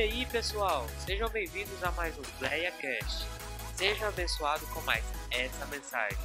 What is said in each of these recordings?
E aí, pessoal, sejam bem-vindos a mais um PlayaCast. Seja abençoado com mais essa mensagem.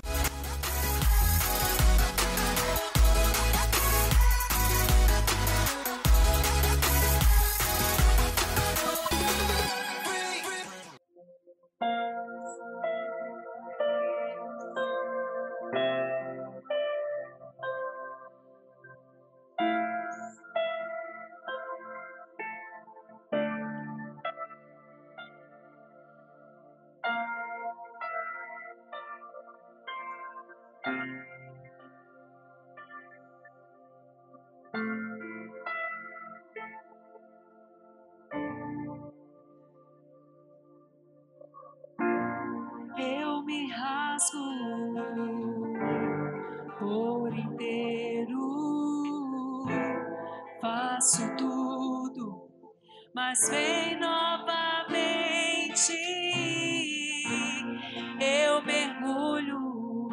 Mas vem novamente. Eu mergulho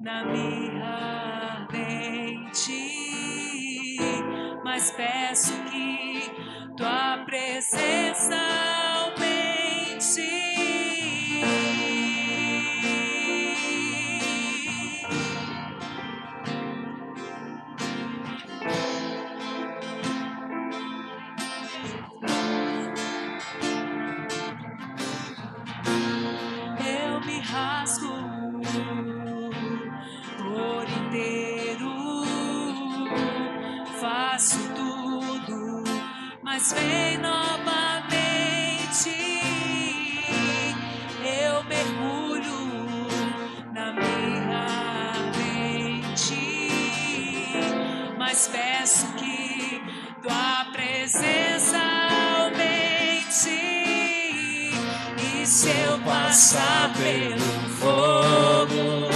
na mirra ardente, mas peço que tua presença passar pelo fogo,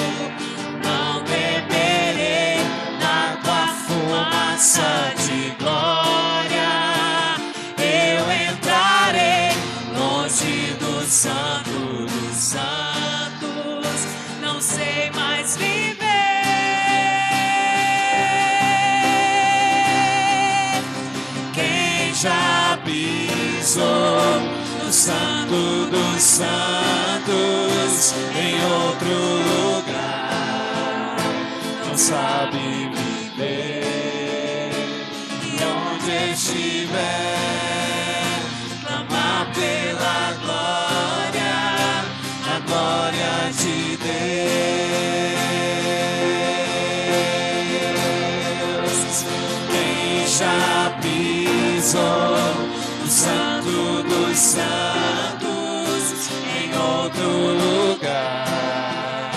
não beberei na tua fumaça santo dos santos em outro lugar. Não sabe viver. E onde estiver clamar pela glória a glória de Deus. Quem já pisou outro lugar.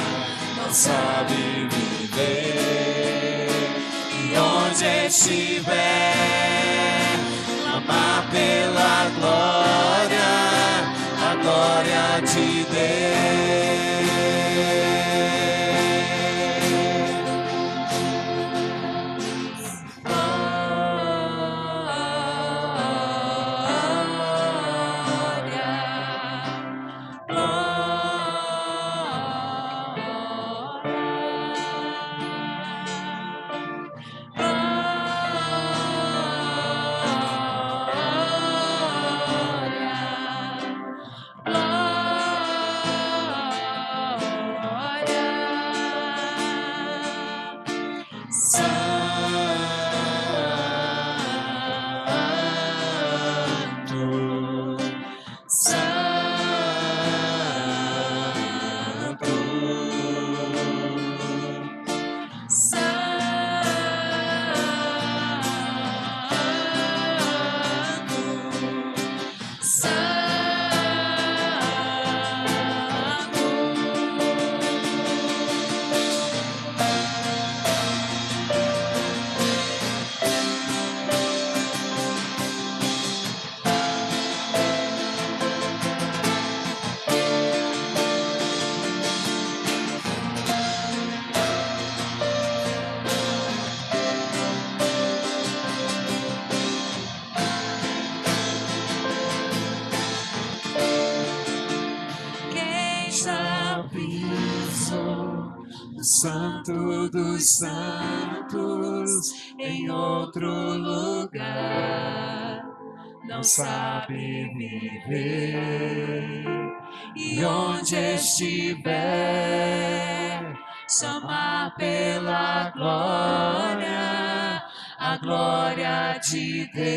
Não sabe viver. E onde estiver amar pela glória Santo dos Santos em outro lugar não sabe viver. E onde estiver, chamar pela glória, a glória de Deus.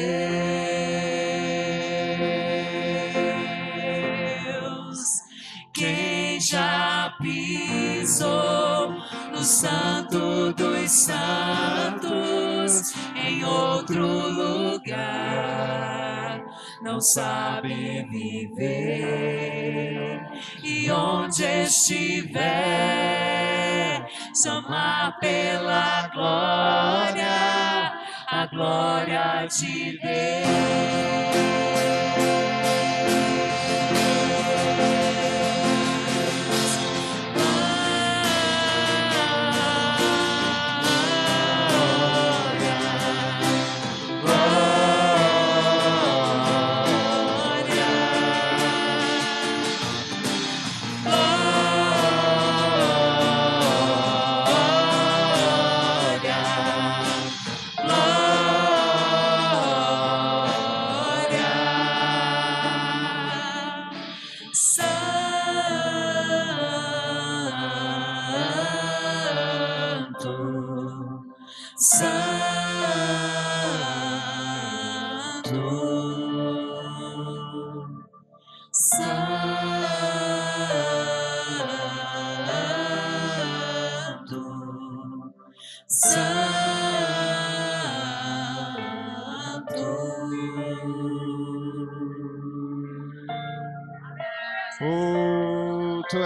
Quem já pisou no Santo dos Santos em outro lugar? Não sabe viver e onde estiver, chamar pela glória, a glória de Deus.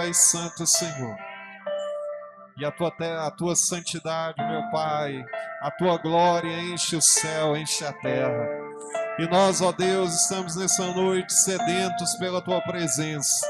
És santo, Senhor. E a tua, a tua santidade, meu Pai, a tua glória enche o céu, enche a terra. E nós, ó Deus, estamos nessa noite sedentos pela tua presença.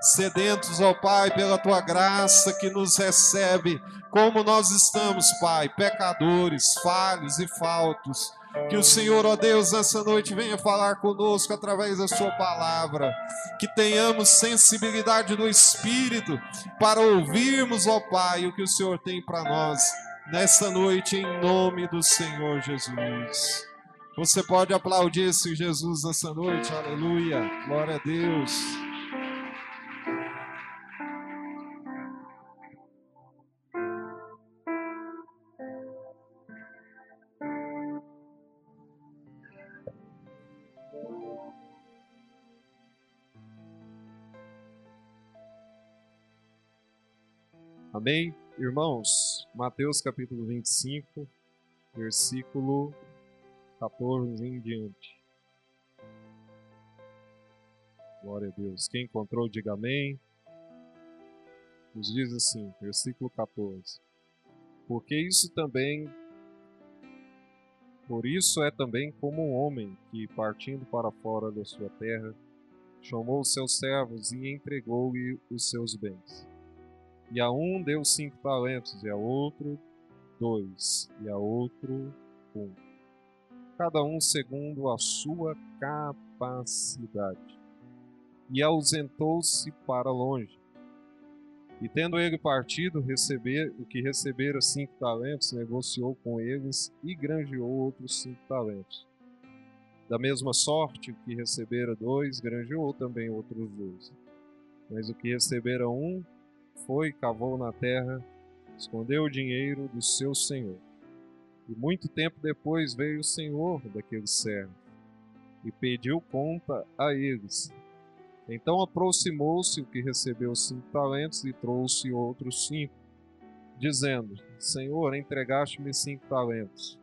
Sedentos, ó Pai, pela tua graça que nos recebe como nós estamos, Pai, pecadores, falhos e faltos. Que o Senhor, ó Deus, nessa noite venha falar conosco através da Sua palavra. Que tenhamos sensibilidade no Espírito para ouvirmos, ó Pai, o que o Senhor tem para nós nessa noite, em nome do Senhor Jesus. Você pode aplaudir esse Jesus nessa noite, aleluia, glória a Deus. Amém? Irmãos, Mateus capítulo 25, versículo 14 em diante. Glória a Deus. Quem encontrou, diga amém. Nos diz assim, versículo 14. Porque isso também, por isso é também como um homem que, partindo para fora da sua terra, chamou os seus servos e entregou-lhe os seus bens. E a um deu cinco talentos, e a outro dois, e a outro um. Cada um segundo a sua capacidade. E ausentou-se para longe. E tendo ele partido, receber o que recebera cinco talentos, negociou com eles e granjeou outros cinco talentos. Da mesma sorte, o que recebera dois, granjeou também outros dois. Mas o que recebera um, foi, cavou na terra, escondeu o dinheiro do seu senhor. E muito tempo depois veio o senhor daqueles servos e pediu conta a eles. Então aproximou-se o que recebeu cinco talentos e trouxe outros cinco, dizendo: Senhor, entregaste-me cinco talentos.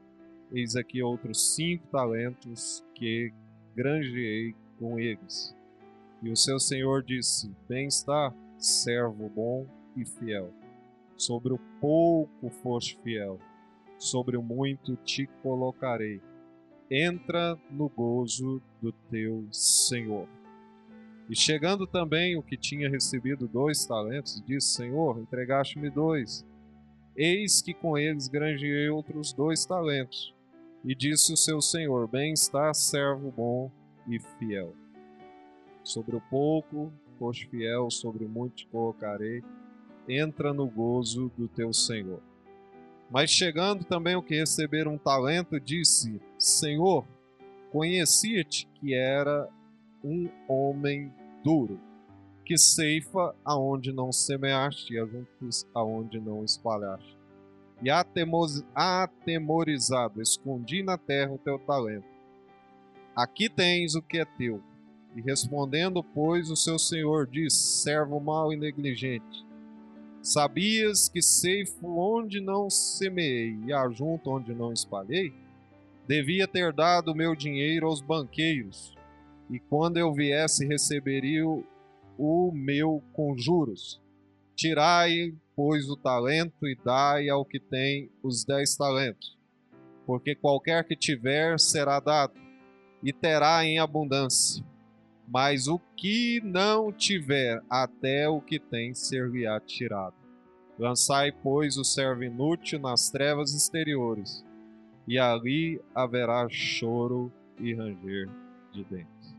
Eis aqui outros cinco talentos que granjeei com eles. E o seu senhor disse: Bem está, servo bom e fiel. Sobre o pouco foste fiel, sobre o muito te colocarei. Entra no gozo do teu Senhor. E chegando também o que tinha recebido dois talentos, disse: Senhor, entregaste-me dois. Eis que com eles granjeei outros dois talentos. E disse o seu senhor: Bem está, servo bom e fiel. Sobre o pouco foste fiel, sobre muito te colocarei. Entra no gozo do teu senhor. Mas chegando também o que receberam um talento, disse: Senhor, conhecia-te que era um homem duro, que ceifa aonde não semeaste e ajuntos aonde não espalhaste. E atemorizado, escondi na terra o teu talento. Aqui tens o que é teu. E respondendo, pois, o seu senhor disse: servo mau e negligente. Sabias que ceifo onde não semeei e ajunto onde não espalhei? Devia ter dado meu dinheiro aos banqueiros, e quando eu viesse receberia o meu com juros. Tirai, pois, o talento e dai ao que tem os dez talentos. Porque qualquer que tiver será dado, e terá em abundância. Mas o que não tiver, até o que tem ser-lhe-á tirado. Lançai, pois, o servo inútil nas trevas exteriores, e ali haverá choro e ranger de dentes.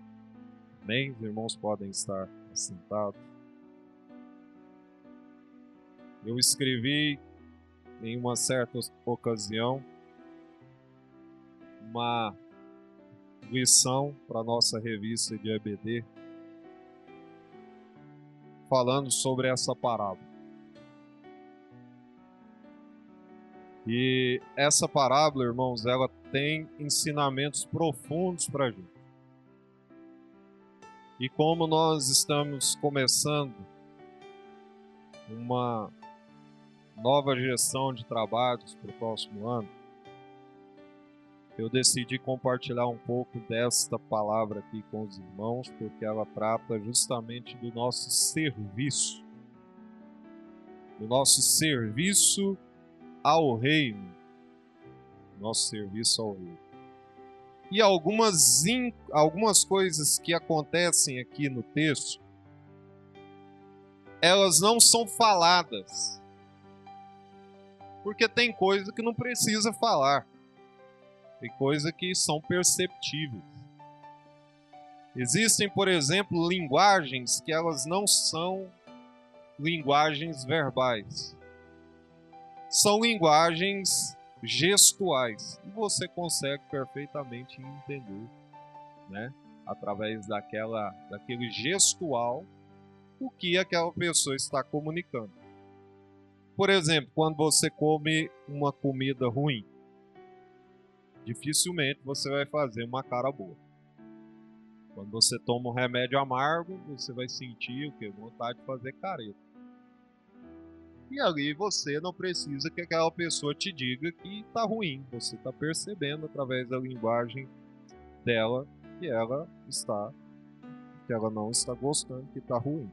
Amém? Os irmãos podem estar sentado. Eu escrevi em uma certa ocasião uma lição para nossa revista de EBD falando sobre essa parábola. E essa parábola, irmãos, ela tem ensinamentos profundos para a gente. E como nós estamos começando uma nova gestão de trabalhos para o próximo ano, eu decidi compartilhar um pouco desta palavra aqui com os irmãos, porque ela trata justamente do nosso serviço, do nosso serviço ao reino, nosso serviço ao reino. E algumas, algumas coisas que acontecem aqui no texto, elas não são faladas. Porque tem coisa que não precisa falar. Tem coisa que são perceptíveis. Existem, por exemplo, linguagens que elas não são linguagens verbais. São linguagens gestuais. E você consegue perfeitamente entender, né? Através daquela, daquele gestual, o que aquela pessoa está comunicando. Por exemplo, quando você come uma comida ruim, dificilmente você vai fazer uma cara boa. Quando você toma um remédio amargo, você vai sentir o que? Vontade de fazer careta. E ali você não precisa que aquela pessoa te diga que está ruim. Você está percebendo através da linguagem dela que ela está, que ela não está gostando, que está ruim.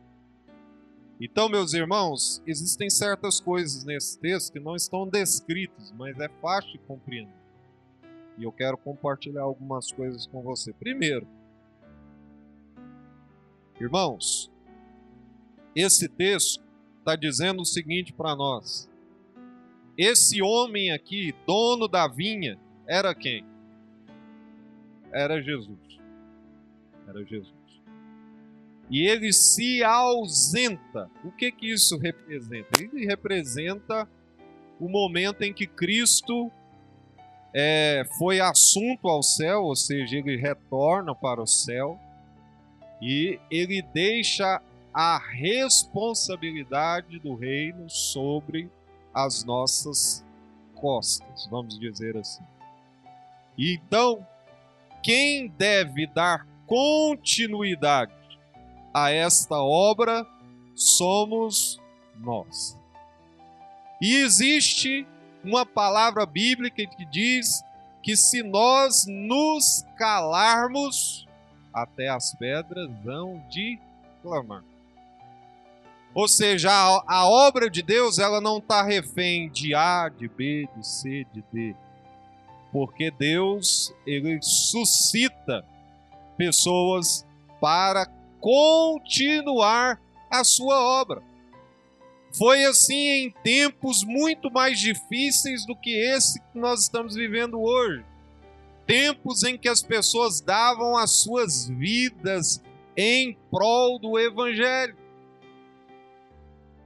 Então, meus irmãos, existem certas coisas nesse texto que não estão descritas, mas é fácil de compreender. E eu quero compartilhar algumas coisas com você. Primeiro, irmãos, esse texto está dizendo o seguinte para nós: esse homem aqui, dono da vinha, era quem? Era Jesus. Era Jesus. E ele se ausenta. O que que isso representa? Ele representa o momento em que Cristo é, foi assunto ao céu, ou seja, ele retorna para o céu e ele deixa a responsabilidade do reino sobre as nossas costas, vamos dizer assim. Então, quem deve dar continuidade a esta obra somos nós. E existe uma palavra bíblica que diz que se nós nos calarmos, até as pedras vão de clamar. Ou seja, a, a obra de Deus ela não está refém de A, de B, de C, de D. Porque Deus ele suscita pessoas para continuar a sua obra. Foi assim em tempos muito mais difíceis do que esse que nós estamos vivendo hoje. Tempos em que as pessoas davam as suas vidas em prol do evangelho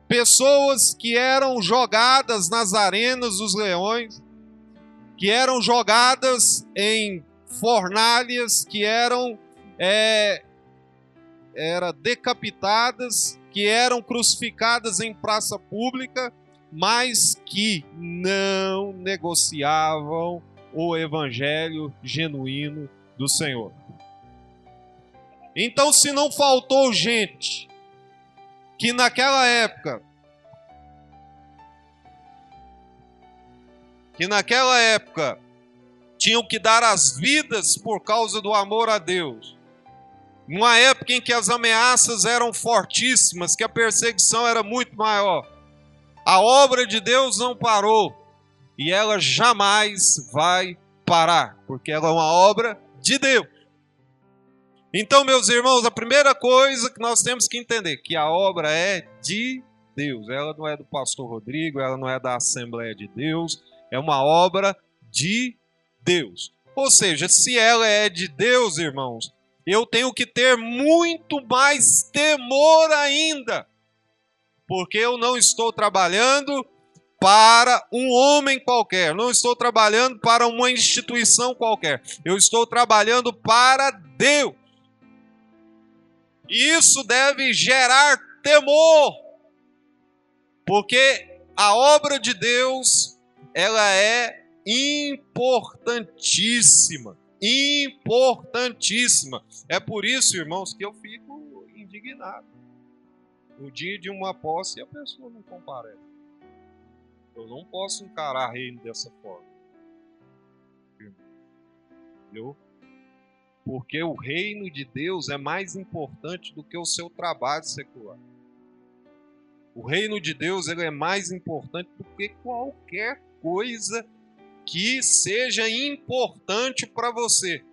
pessoas que eram jogadas nas arenas dos leões, que eram jogadas em fornalhas que eram é, era decapitadas, que eram crucificadas em praça pública, mas que não negociavam o evangelho genuíno do Senhor. Então, se não faltou gente que naquela época que naquela época tinham que dar as vidas por causa do amor a Deus. Numa época em que as ameaças eram fortíssimas, que a perseguição era muito maior. A obra de Deus não parou e ela jamais vai parar, porque ela é uma obra de Deus. Então, meus irmãos, a primeira coisa que nós temos que entender que a obra é de Deus. Ela não é do pastor Rodrigo, ela não é da Assembleia de Deus, é uma obra de Deus. Ou seja, se ela é de Deus, irmãos, eu tenho que ter muito mais temor ainda, porque eu não estou trabalhando para um homem qualquer, não estou trabalhando para uma instituição qualquer, eu estou trabalhando para Deus. E isso deve gerar temor, porque a obra de Deus ela é importantíssima. Importantíssima. É por isso, irmãos, que eu fico indignado. No dia de uma posse, a pessoa não comparece. Eu não posso encarar reino dessa forma. Entendeu? Porque o reino de Deus é mais importante do que o seu trabalho secular. O reino de Deus ele é mais importante do que qualquer coisa que seja importante para você.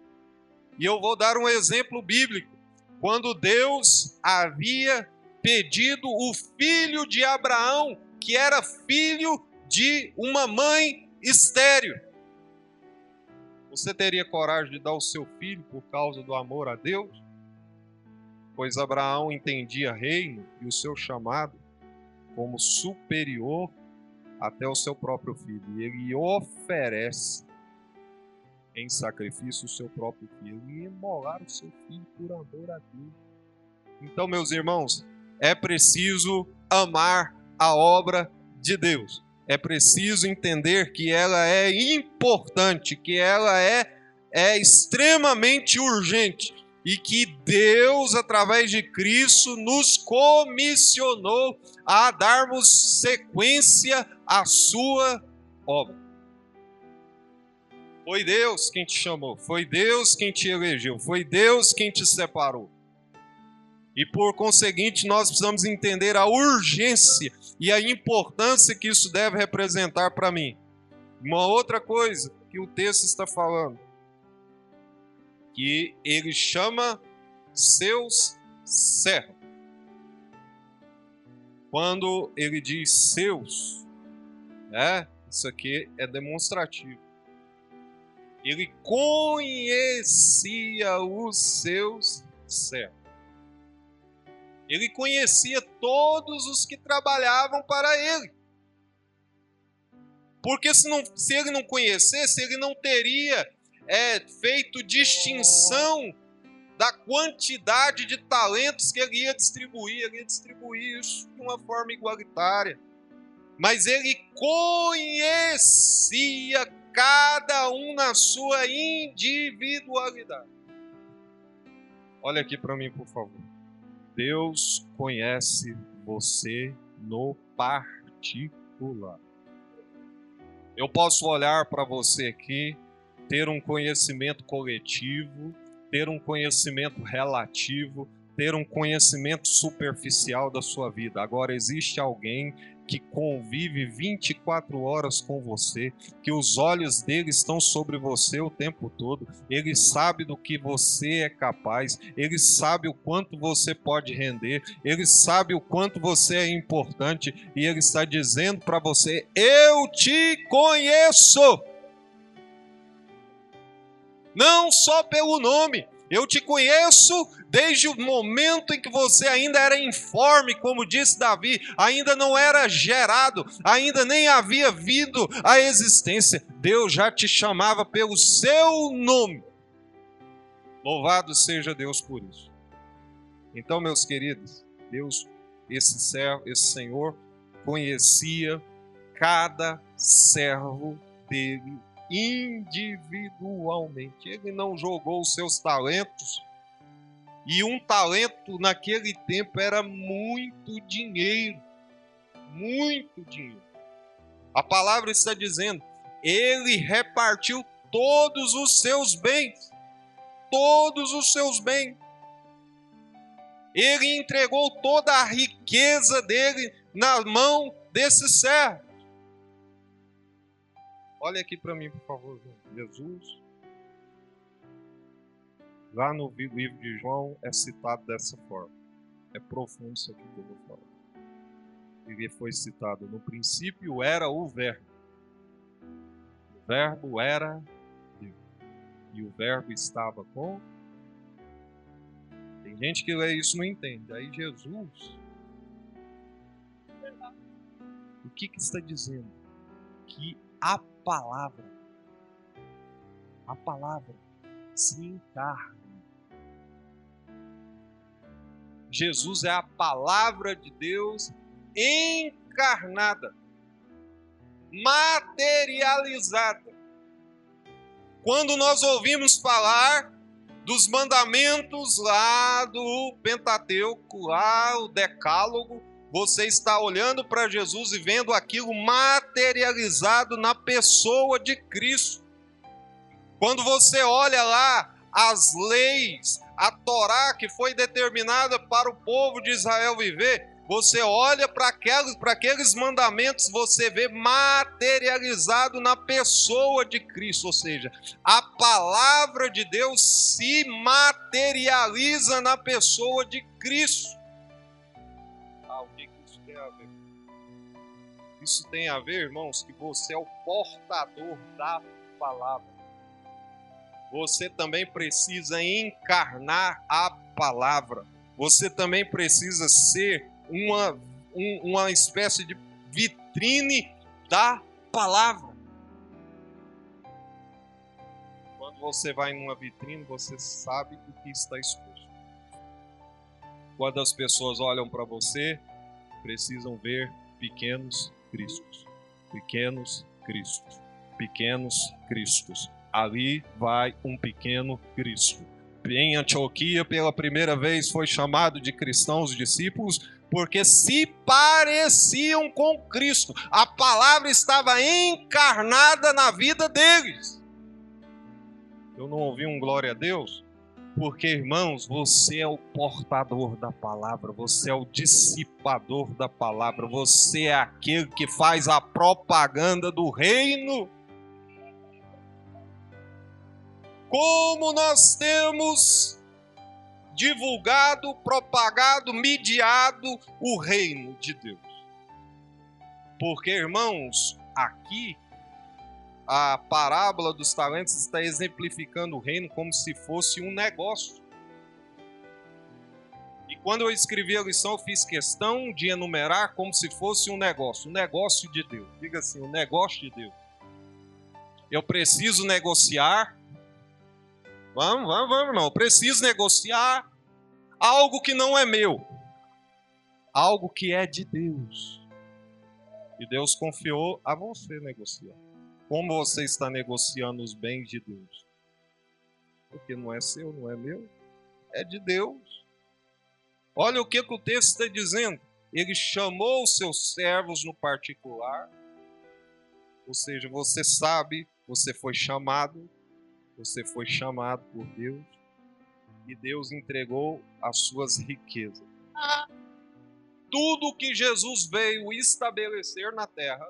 E eu vou dar um exemplo bíblico. Quando Deus havia pedido o filho de Abraão, que era filho de uma mãe estéril. Você teria coragem de dar o seu filho por causa do amor a Deus? Pois Abraão entendia reino e o seu chamado como superior até o seu próprio filho. E ele oferece em sacrifício o seu próprio filho e imolar o seu filho por amor a Deus. Então, meus irmãos, é preciso amar a obra de Deus. É preciso entender que ela é importante, que ela é, é extremamente urgente e que Deus, através de Cristo, nos comissionou a darmos sequência à sua obra. Foi Deus quem te chamou, foi Deus quem te elegeu, foi Deus quem te separou. E por conseguinte, nós precisamos entender a urgência e a importância que isso deve representar para mim. Uma outra coisa que o texto está falando que ele chama seus servos. Quando ele diz seus, né, isso aqui é demonstrativo. Ele conhecia os seus servos. Ele conhecia todos os que trabalhavam para ele. Porque se, não, se ele não conhecesse, ele não teria é, feito distinção da quantidade de talentos que ele ia distribuir, ele ia distribuir isso de uma forma igualitária. Mas ele conhecia cada um na sua individualidade. Olha aqui para mim, por favor. Deus conhece você no particular. Eu posso olhar para você aqui ter um conhecimento coletivo, ter um conhecimento relativo, ter um conhecimento superficial da sua vida. Agora existe alguém que convive 24 horas com você, que os olhos dele estão sobre você o tempo todo, ele sabe do que você é capaz, ele sabe o quanto você pode render, ele sabe o quanto você é importante e ele está dizendo para você: Eu te conheço não só pelo nome. Eu te conheço desde o momento em que você ainda era informe, como disse Davi, ainda não era gerado, ainda nem havia vindo à existência. Deus já te chamava pelo seu nome. Louvado seja Deus por isso. Então, meus queridos, Deus, esse servo, esse Senhor conhecia cada servo dele individualmente. Ele não jogou os seus talentos. E um talento naquele tempo era muito dinheiro. Muito dinheiro. A palavra está dizendo: ele repartiu todos os seus bens. Todos os seus bens. Ele entregou toda a riqueza dele na mão desse servo. Olha aqui para mim, por favor. Jesus, lá no livro de João, é citado dessa forma. É profundo isso aqui que eu vou falar. Ele foi citado no princípio era o Verbo. O Verbo era Deus. E o Verbo estava com. Tem gente que lê isso e não entende. Aí Jesus. O que, que está dizendo? Que a palavra, a palavra se encarna. Jesus é a palavra de Deus encarnada, materializada. Quando nós ouvimos falar dos mandamentos lá do Pentateuco, lá o Decálogo, você está olhando para Jesus e vendo aquilo materializado na pessoa de Cristo. Quando você olha lá as leis, a Torá que foi determinada para o povo de Israel viver, você olha para aqueles, aqueles mandamentos, você vê materializado na pessoa de Cristo, ou seja, a palavra de Deus se materializa na pessoa de Cristo. Isso tem a ver, irmãos, que você é o portador da palavra. Você também precisa encarnar a palavra. Você também precisa ser uma, um, uma espécie de vitrine da palavra. Quando você vai numa vitrine, você sabe o que está exposto. Quando as pessoas olham para você, precisam ver pequenos Cristos. Pequenos Cristos. Pequenos Cristos. Ali vai um pequeno Cristo. Em Antioquia, pela primeira vez, foi chamado de cristãos discípulos, porque se pareciam com Cristo. A palavra estava encarnada na vida deles. Eu não ouvi um glória a Deus? Porque, irmãos, você é o portador da palavra, você é o dissipador da palavra, você é aquele que faz a propaganda do reino. Como nós temos divulgado, propagado, mediado o reino de Deus. Porque, irmãos, aqui a parábola dos talentos está exemplificando o reino como se fosse um negócio. E quando eu escrevi a lição, eu fiz questão de enumerar como se fosse um negócio, um negócio de Deus. Diga assim, um negócio de Deus. Eu preciso negociar. Vamos, vamos, vamos, não. Eu preciso negociar algo que não é meu. Algo que é de Deus. E Deus confiou a você negociar. Como você está negociando os bens de Deus? Porque não é seu, não é meu, é de Deus. Olha o que, que o texto está dizendo. Ele chamou os seus servos no particular, ou seja, você sabe, você foi chamado, você foi chamado por Deus, e Deus entregou as suas riquezas. Tudo que Jesus veio estabelecer na terra,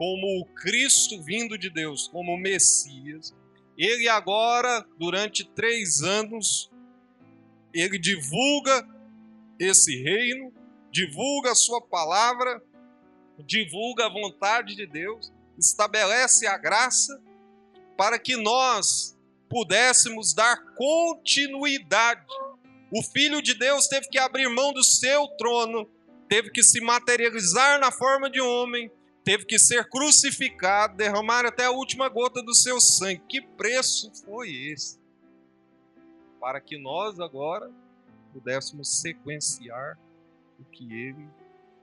como o Cristo vindo de Deus, como o Messias, ele agora, durante três anos, ele divulga esse reino, divulga a sua palavra, divulga a vontade de Deus, estabelece a graça para que nós pudéssemos dar continuidade. O Filho de Deus teve que abrir mão do seu trono, teve que se materializar na forma de homem, teve que ser crucificado, derramar até a última gota do seu sangue. Que preço foi esse? para que nós agora pudéssemos sequenciar o que ele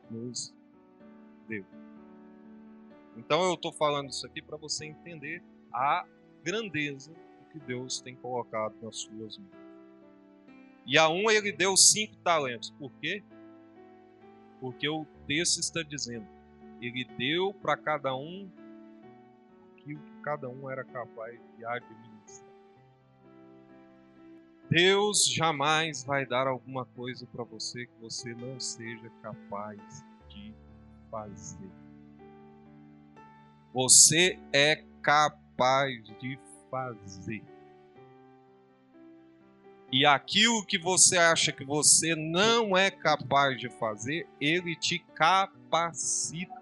nos deu. Então eu estou falando isso aqui para você entender a grandeza do que Deus tem colocado nas suas mãos. E a um ele deu cinco talentos. Por quê? Porque o texto está dizendo: ele deu para cada um aquilo que cada um era capaz de administrar. Deus jamais vai dar alguma coisa para você que você não seja capaz de fazer. Você é capaz de fazer. E aquilo que você acha que você não é capaz de fazer, ele te capacita.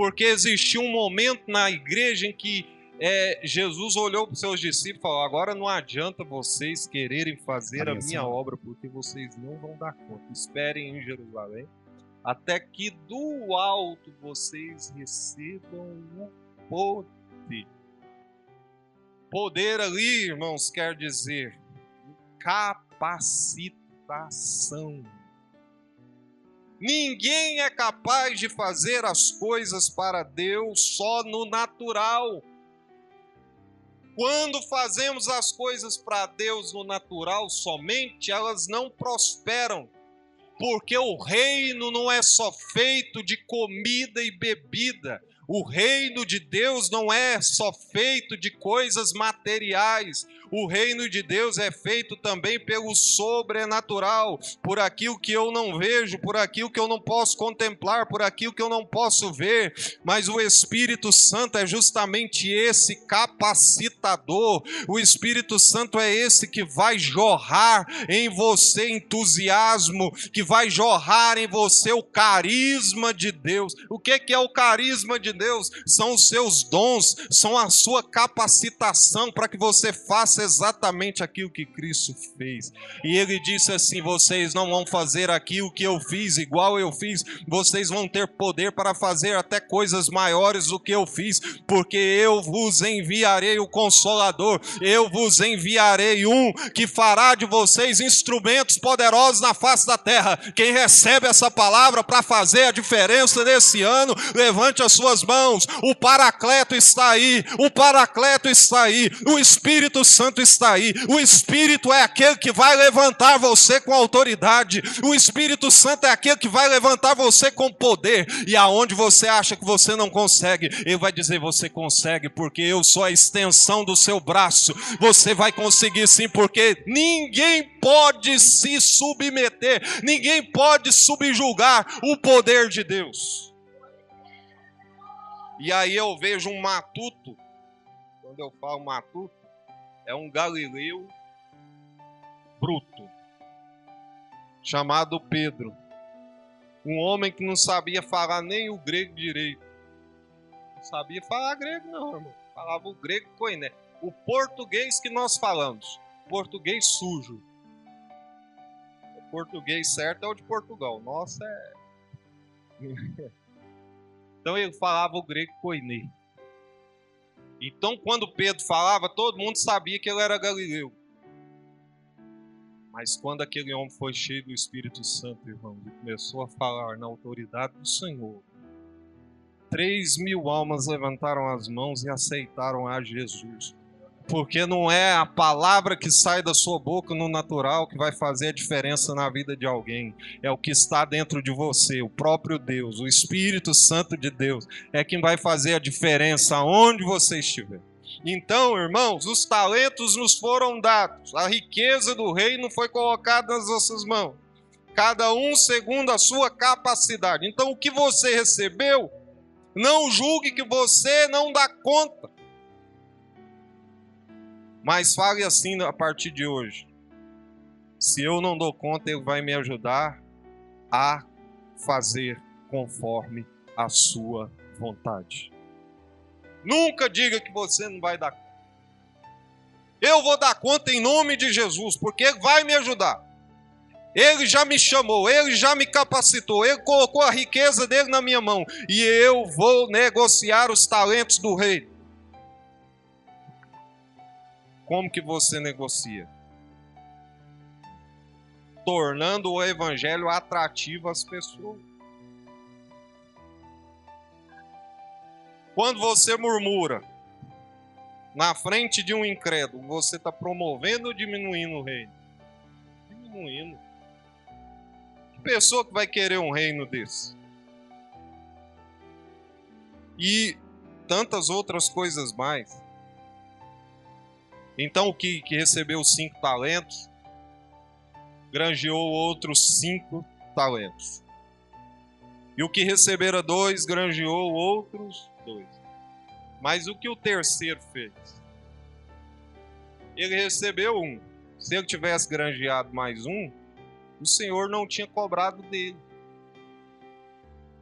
Porque existiu um momento na igreja em que é, Jesus olhou para os seus discípulos e falou: Agora não adianta vocês quererem fazer a minha obra, porque vocês não vão dar conta. Esperem em Jerusalém, até que do alto vocês recebam o poder. Poder ali, irmãos, quer dizer capacitação. Ninguém é capaz de fazer as coisas para Deus só no natural. Quando fazemos as coisas para Deus no natural somente, elas não prosperam. Porque o reino não é só feito de comida e bebida, o reino de Deus não é só feito de coisas materiais. O reino de Deus é feito também pelo sobrenatural, por aquilo que eu não vejo, por aquilo que eu não posso contemplar, por aquilo que eu não posso ver. Mas o Espírito Santo é justamente esse capacitador. O Espírito Santo é esse que vai jorrar em você entusiasmo, que vai jorrar em você o carisma de Deus. O que é o carisma de Deus? São os seus dons, são a sua capacitação para que você faça exatamente aquilo que Cristo fez. E ele disse assim: vocês não vão fazer aquilo que eu fiz, igual eu fiz, vocês vão ter poder para fazer até coisas maiores do que eu fiz, porque eu vos enviarei o consolador, eu vos enviarei um que fará de vocês instrumentos poderosos na face da terra. Quem recebe essa palavra para fazer a diferença desse ano, levante as suas mãos. O Paracleto está aí, o Paracleto está aí, o Espírito Santo está aí. O Espírito é aquele que vai levantar você com autoridade. O Espírito Santo é aquele que vai levantar você com poder. E aonde você acha que você não consegue, ele vai dizer: você consegue, porque eu sou a extensão do seu braço. Você vai conseguir sim, porque ninguém pode se submeter, ninguém pode subjugar o poder de Deus. E aí eu vejo um matuto, quando eu falo matuto, é um galileu bruto, chamado Pedro. Um homem que não sabia falar nem o grego direito. Não sabia falar grego, não, irmão. Falava o grego coiné. O português que nós falamos, português sujo. O português certo é o de Portugal. Nossa, é. então ele falava o grego coinê. Então, quando Pedro falava, todo mundo sabia que ele era galileu. Mas quando aquele homem foi cheio do Espírito Santo, irmão, e começou a falar na autoridade do Senhor, três mil almas levantaram as mãos e aceitaram a Jesus porque não é a palavra que sai da sua boca no natural que vai fazer a diferença na vida de alguém, é o que está dentro de você, o próprio Deus, o Espírito Santo de Deus, é quem vai fazer a diferença onde você estiver. Então, irmãos, os talentos nos foram dados, a riqueza do reino foi colocada nas nossas mãos, cada um segundo a sua capacidade. Então, o que você recebeu, não julgue que você não dá conta. Mas fale assim a partir de hoje. Se eu não dou conta, Ele vai me ajudar a fazer conforme a sua vontade. Nunca diga que você não vai dar conta. Eu vou dar conta em nome de Jesus, porque Ele vai me ajudar. Ele já me chamou, Ele já me capacitou, Ele colocou a riqueza dele na minha mão e eu vou negociar os talentos do rei. Como que você negocia? Tornando o evangelho atrativo às pessoas. Quando você murmura na frente de um incrédulo, você está promovendo ou diminuindo o reino? Diminuindo. Que pessoa que vai querer um reino desse? E tantas outras coisas mais. Então o que, que recebeu cinco talentos, granjeou outros cinco talentos. E o que recebera dois, granjeou outros dois. Mas o que o terceiro fez? Ele recebeu um. Se ele tivesse granjeado mais um, o Senhor não tinha cobrado dele.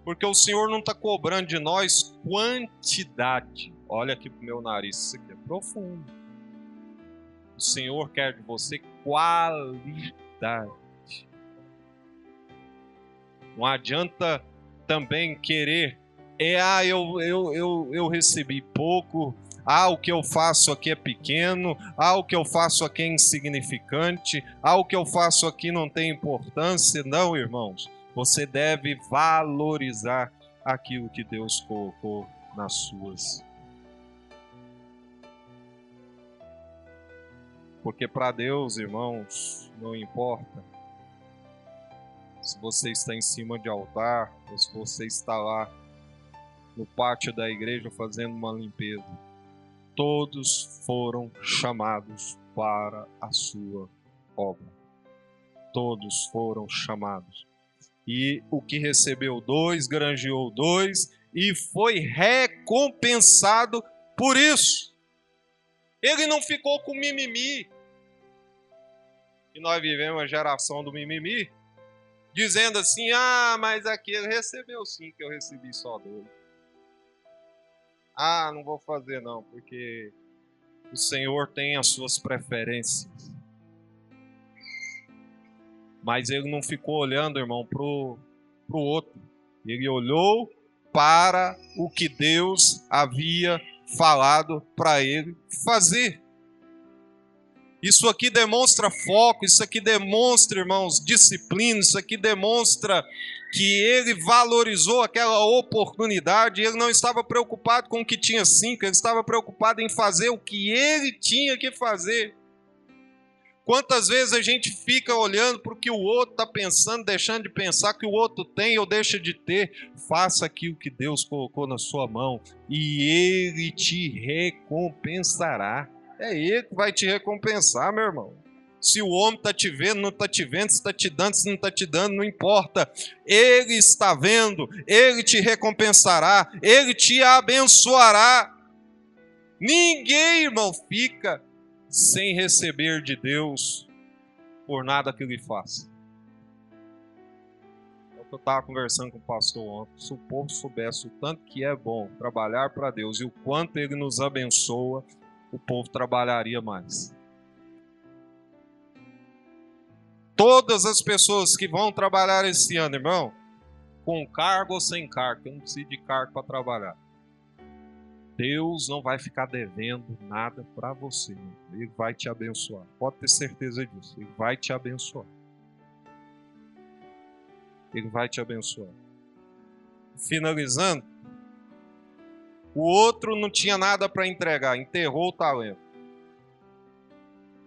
Porque o Senhor não está cobrando de nós quantidade. Olha aqui para o meu nariz, isso aqui é profundo. O Senhor quer de você qualidade. Não adianta também querer, é, ah, eu, eu, eu, eu recebi pouco, ah, o que eu faço aqui é pequeno, ah, o que eu faço aqui é insignificante, ah, o que eu faço aqui não tem importância. Não, irmãos, você deve valorizar aquilo que Deus colocou nas suas. Porque para Deus, irmãos, não importa se você está em cima de altar, ou se você está lá no pátio da igreja fazendo uma limpeza. Todos foram chamados para a sua obra. Todos foram chamados. E o que recebeu dois, granjeou dois e foi recompensado por isso. Ele não ficou com mimimi. E nós vivemos a geração do mimimi dizendo assim: ah, mas aquele recebeu sim, que eu recebi só dois. Ah, não vou fazer não, porque o Senhor tem as suas preferências. Mas ele não ficou olhando, irmão, pro, pro outro. Ele olhou para o que Deus havia falado para ele fazer. Isso aqui demonstra foco, isso aqui demonstra, irmãos, disciplina, isso aqui demonstra que ele valorizou aquela oportunidade, ele não estava preocupado com o que tinha cinco, ele estava preocupado em fazer o que ele tinha que fazer. Quantas vezes a gente fica olhando para o que o outro está pensando, deixando de pensar que o outro tem ou deixa de ter? Faça aquilo que Deus colocou na sua mão e Ele te recompensará. É Ele que vai te recompensar, meu irmão. Se o homem está te vendo, não está te vendo, se está te dando, se não está te dando, não importa. Ele está vendo, Ele te recompensará, Ele te abençoará. Ninguém, irmão, fica sem receber de Deus por nada que ele faça. É eu estava conversando com o pastor ontem. Se o povo soubesse o tanto que é bom trabalhar para Deus e o quanto Ele nos abençoa, o povo trabalharia mais. Todas as pessoas que vão trabalhar esse ano, irmão, com cargo ou sem cargo, eu não preciso de cargo para trabalhar. Deus não vai ficar devendo nada para você. Irmão. Ele vai te abençoar. Pode ter certeza disso. Ele vai te abençoar. Ele vai te abençoar. Finalizando, o outro não tinha nada para entregar, enterrou o talento.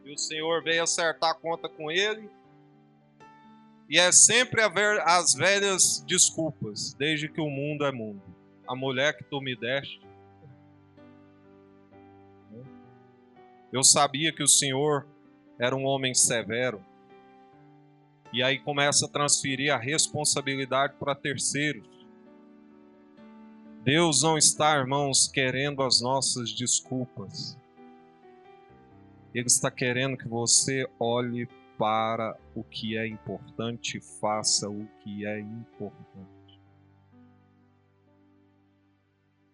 E o Senhor veio acertar a conta com ele. E é sempre haver as velhas desculpas, desde que o mundo é mundo. A mulher que tu me deste. Eu sabia que o Senhor era um homem severo. E aí começa a transferir a responsabilidade para terceiros. Deus não está, irmãos, querendo as nossas desculpas. Ele está querendo que você olhe para o que é importante e faça o que é importante.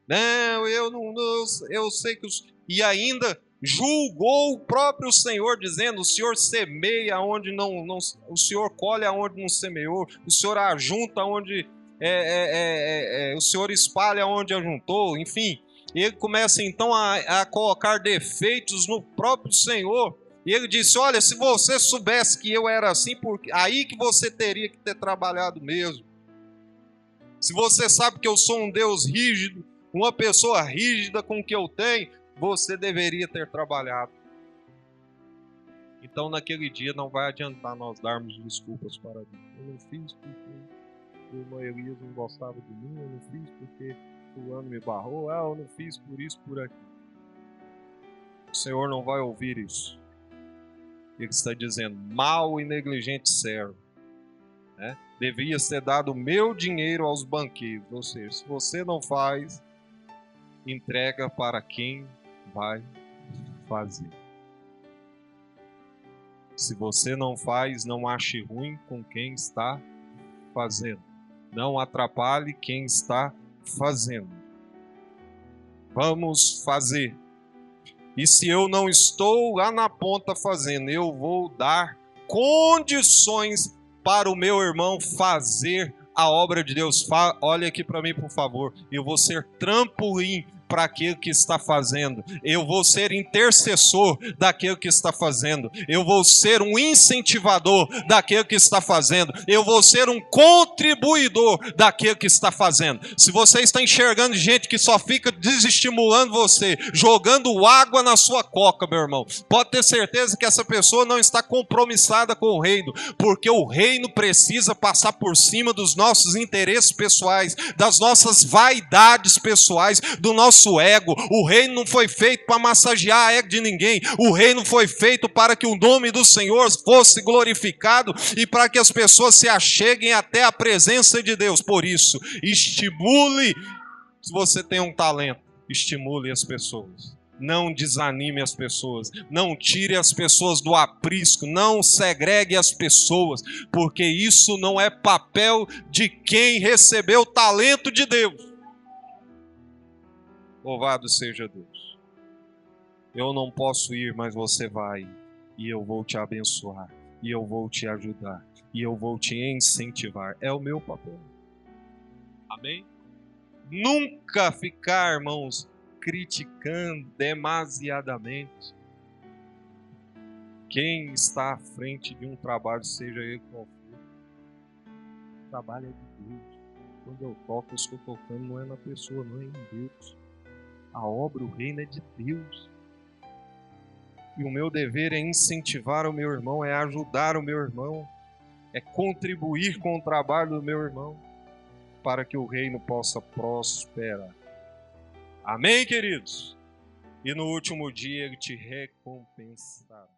Não, eu não, não eu sei que os e ainda julgou o próprio Senhor dizendo: o Senhor semeia onde não, não o Senhor colhe aonde não semeou, o Senhor ajunta onde é é, é, é, é, o Senhor espalha onde ajuntou, enfim. ele começa então a, a colocar defeitos no próprio Senhor. Ele disse: Olha, se você soubesse que eu era assim, porque aí que você teria que ter trabalhado mesmo. Se você sabe que eu sou um Deus rígido, uma pessoa rígida com o que eu tenho, você deveria ter trabalhado. Então, naquele dia, não vai adiantar nós darmos desculpas para Deus. Eu não fiz porque o irmão Elias não gostava de mim, eu não fiz porque fulano me barrou, ah, eu não fiz por isso, por aqui. O Senhor não vai ouvir isso. Ele está dizendo, mal e negligente servo. Né? Devia ter dado meu dinheiro aos banqueiros. Ou seja, se você não faz, entrega para quem vai fazer. Se você não faz, não ache ruim com quem está fazendo. Não atrapalhe quem está fazendo. Vamos fazer. E se eu não estou lá na ponta fazendo, eu vou dar condições para o meu irmão fazer a obra de Deus. Olha aqui para mim, por favor. Eu vou ser trampolim para aquilo que está fazendo. Eu vou ser intercessor daquilo que está fazendo. Eu vou ser um incentivador daquilo que está fazendo. Eu vou ser um contribuidor daquilo que está fazendo. Se você está enxergando gente que só fica desestimulando você, jogando água na sua coca, meu irmão, pode ter certeza que essa pessoa não está compromissada com o reino, porque o reino precisa passar por cima dos nossos interesses pessoais, das nossas vaidades pessoais, do nosso nosso ego. O reino não foi feito para massagear a ego de ninguém. O reino foi feito para que o nome do Senhor fosse glorificado e para que as pessoas se acheguem até a presença de Deus. Por isso, estimule, se você tem um talento, estimule as pessoas. Não desanime as pessoas, não tire as pessoas do aprisco, não segregue as pessoas, porque isso não é papel de quem recebeu o talento de Deus. Louvado seja Deus. Eu não posso ir, mas você vai, e eu vou te abençoar, e eu vou te ajudar, e eu vou te incentivar. É o meu papel. Amém? Nunca ficar, irmãos, criticando demasiadamente. Quem está à frente de um trabalho, seja ele qual for, o trabalho é de Deus. Quando eu toco, eu estou tocando não é na pessoa, não é em Deus. A obra, o reino é de Deus. E o meu dever é incentivar o meu irmão, é ajudar o meu irmão, é contribuir com o trabalho do meu irmão, para que o reino possa prosperar. Amém, queridos? E no último dia te recompensará.